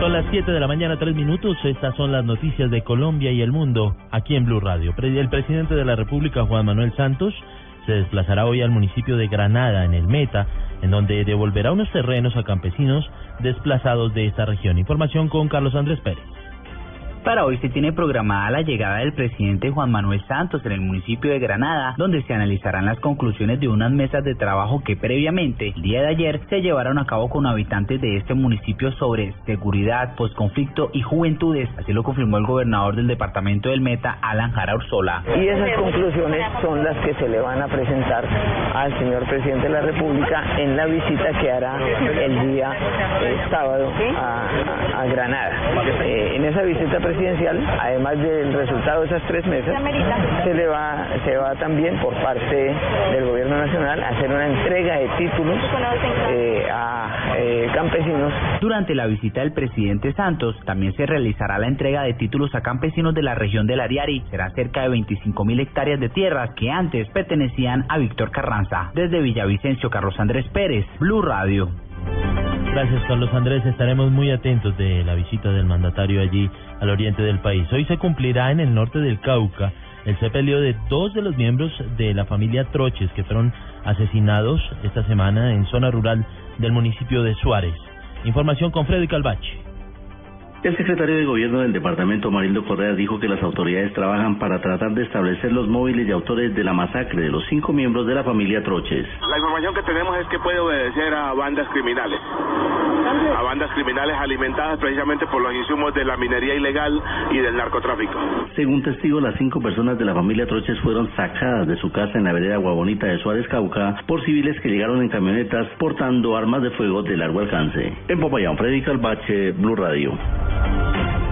Son las 7 de la mañana, 3 minutos. Estas son las noticias de Colombia y el mundo aquí en Blue Radio. El presidente de la República, Juan Manuel Santos, se desplazará hoy al municipio de Granada, en el Meta, en donde devolverá unos terrenos a campesinos desplazados de esta región. Información con Carlos Andrés Pérez. Para hoy se tiene programada la llegada del presidente Juan Manuel Santos en el municipio de Granada, donde se analizarán las conclusiones de unas mesas de trabajo que previamente, el día de ayer, se llevaron a cabo con habitantes de este municipio sobre seguridad, posconflicto y juventudes. Así lo confirmó el gobernador del departamento del Meta, Alan Jara Ursola. Y esas conclusiones son las que se le van a presentar al señor presidente de la República en la visita que hará el día eh, sábado a, Granada. Eh, en esa visita presidencial, además del resultado de esas tres mesas, se le va, se va también por parte del gobierno nacional a hacer una entrega de títulos eh, a eh, campesinos. Durante la visita del presidente Santos, también se realizará la entrega de títulos a campesinos de la región del Ariari. Será cerca de 25 mil hectáreas de tierras que antes pertenecían a Víctor Carranza. Desde Villavicencio, Carlos Andrés Pérez, Blue Radio. Gracias, Carlos Andrés. Estaremos muy atentos de la visita del mandatario allí al oriente del país. Hoy se cumplirá en el norte del Cauca el sepelio de dos de los miembros de la familia Troches que fueron asesinados esta semana en zona rural del municipio de Suárez. Información con Freddy Calvache. El secretario de Gobierno del departamento, Marindo Correa, dijo que las autoridades trabajan para tratar de establecer los móviles y autores de la masacre de los cinco miembros de la familia Troches. La información que tenemos es que puede obedecer a bandas criminales, a bandas criminales alimentadas precisamente por los insumos de la minería ilegal y del narcotráfico. Según testigos, las cinco personas de la familia Troches fueron sacadas de su casa en la vereda Guabonita de Suárez, Cauca, por civiles que llegaron en camionetas portando armas de fuego de largo alcance. En Popayán, Freddy Calvache, Blue Radio.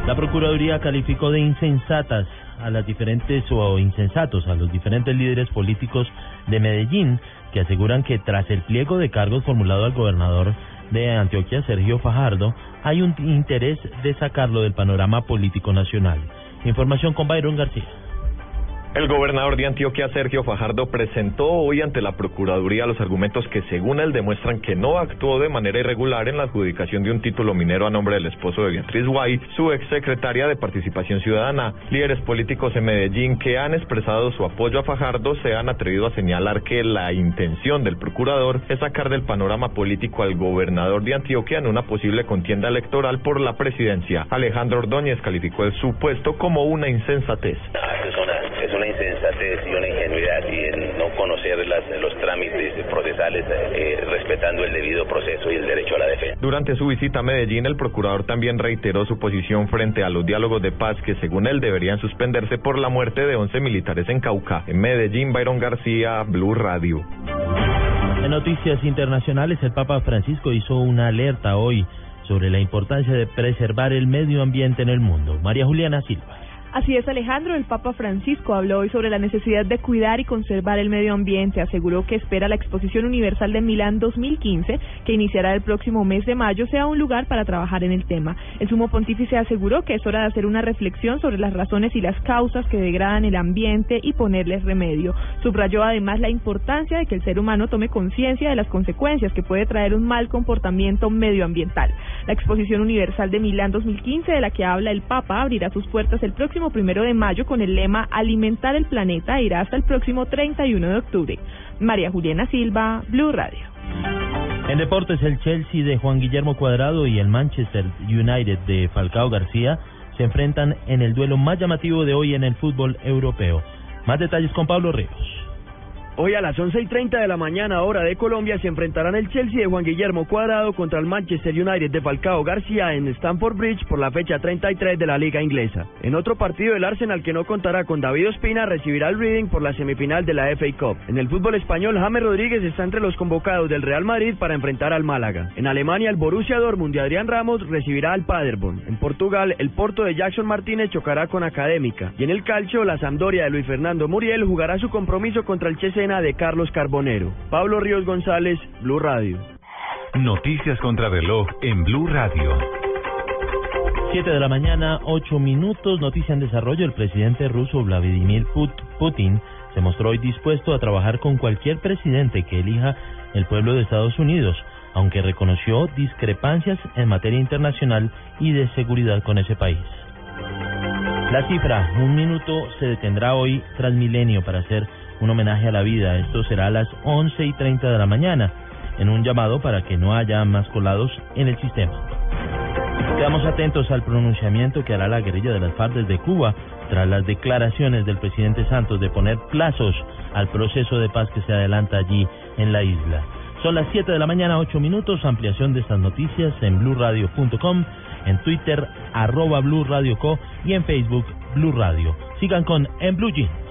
La Procuraduría calificó de insensatas a las diferentes o insensatos a los diferentes líderes políticos de Medellín que aseguran que tras el pliego de cargos formulado al gobernador de Antioquia, Sergio Fajardo, hay un interés de sacarlo del panorama político nacional. Información con Byron García. El gobernador de Antioquia, Sergio Fajardo, presentó hoy ante la Procuraduría los argumentos que, según él, demuestran que no actuó de manera irregular en la adjudicación de un título minero a nombre del esposo de Beatriz Guay, su exsecretaria de Participación Ciudadana. Líderes políticos en Medellín que han expresado su apoyo a Fajardo se han atrevido a señalar que la intención del procurador es sacar del panorama político al gobernador de Antioquia en una posible contienda electoral por la presidencia. Alejandro Ordóñez calificó el supuesto como una insensatez una insensatez y una ingenuidad y en no conocer los trámites procesales eh, respetando el debido proceso y el derecho a la defensa. Durante su visita a Medellín, el procurador también reiteró su posición frente a los diálogos de paz que según él deberían suspenderse por la muerte de 11 militares en Cauca. En Medellín, Byron García, Blue Radio. En noticias internacionales, el Papa Francisco hizo una alerta hoy sobre la importancia de preservar el medio ambiente en el mundo. María Juliana Silva. Así es, Alejandro. El Papa Francisco habló hoy sobre la necesidad de cuidar y conservar el medio ambiente. Aseguró que espera la Exposición Universal de Milán 2015, que iniciará el próximo mes de mayo, sea un lugar para trabajar en el tema. El sumo pontífice aseguró que es hora de hacer una reflexión sobre las razones y las causas que degradan el ambiente y ponerles remedio. Subrayó además la importancia de que el ser humano tome conciencia de las consecuencias que puede traer un mal comportamiento medioambiental. La Exposición Universal de Milán 2015, de la que habla el Papa, abrirá sus puertas el próximo primero de mayo con el lema Alimentar el planeta irá hasta el próximo 31 de octubre. María Juliana Silva, Blue Radio. En deportes, el Chelsea de Juan Guillermo Cuadrado y el Manchester United de Falcao García se enfrentan en el duelo más llamativo de hoy en el fútbol europeo. Más detalles con Pablo Ríos. Hoy a las 11 y 30 de la mañana, hora de Colombia, se enfrentarán el Chelsea de Juan Guillermo Cuadrado contra el Manchester United de Falcao García en Stamford Bridge por la fecha 33 de la Liga Inglesa. En otro partido, el Arsenal, que no contará con David Ospina, recibirá el Reading por la semifinal de la FA Cup. En el fútbol español, James Rodríguez está entre los convocados del Real Madrid para enfrentar al Málaga. En Alemania, el Borussia Dortmund de Adrián Ramos recibirá al Paderborn. En Portugal, el Porto de Jackson Martínez chocará con Académica. Y en el calcio, la Sampdoria de Luis Fernando Muriel jugará su compromiso contra el De Carlos Carbonero. Pablo Ríos González, Blue Radio. Noticias contra reloj en Blue Radio. 7 de la mañana, 8 minutos. Noticia en desarrollo. El presidente ruso Vladimir Putin se mostró hoy dispuesto a trabajar con cualquier presidente que elija el pueblo de Estados Unidos. aunque reconoció discrepancias en materia internacional y de seguridad con ese país. La cifra, un minuto, se detendrá hoy tras milenio para hacer un homenaje a la vida. Esto será a las 11 y 30 de la mañana, en un llamado para que no haya más colados en el sistema. Quedamos atentos al pronunciamiento que hará la guerrilla de las FARC desde Cuba tras las declaraciones del presidente Santos de poner plazos al proceso de paz que se adelanta allí en la isla. Son las 7 de la mañana, 8 minutos. Ampliación de estas noticias en blurradio.com, en Twitter, arroba Blue Radio Co y en Facebook, Blue Radio. Sigan con En Blue Jeans.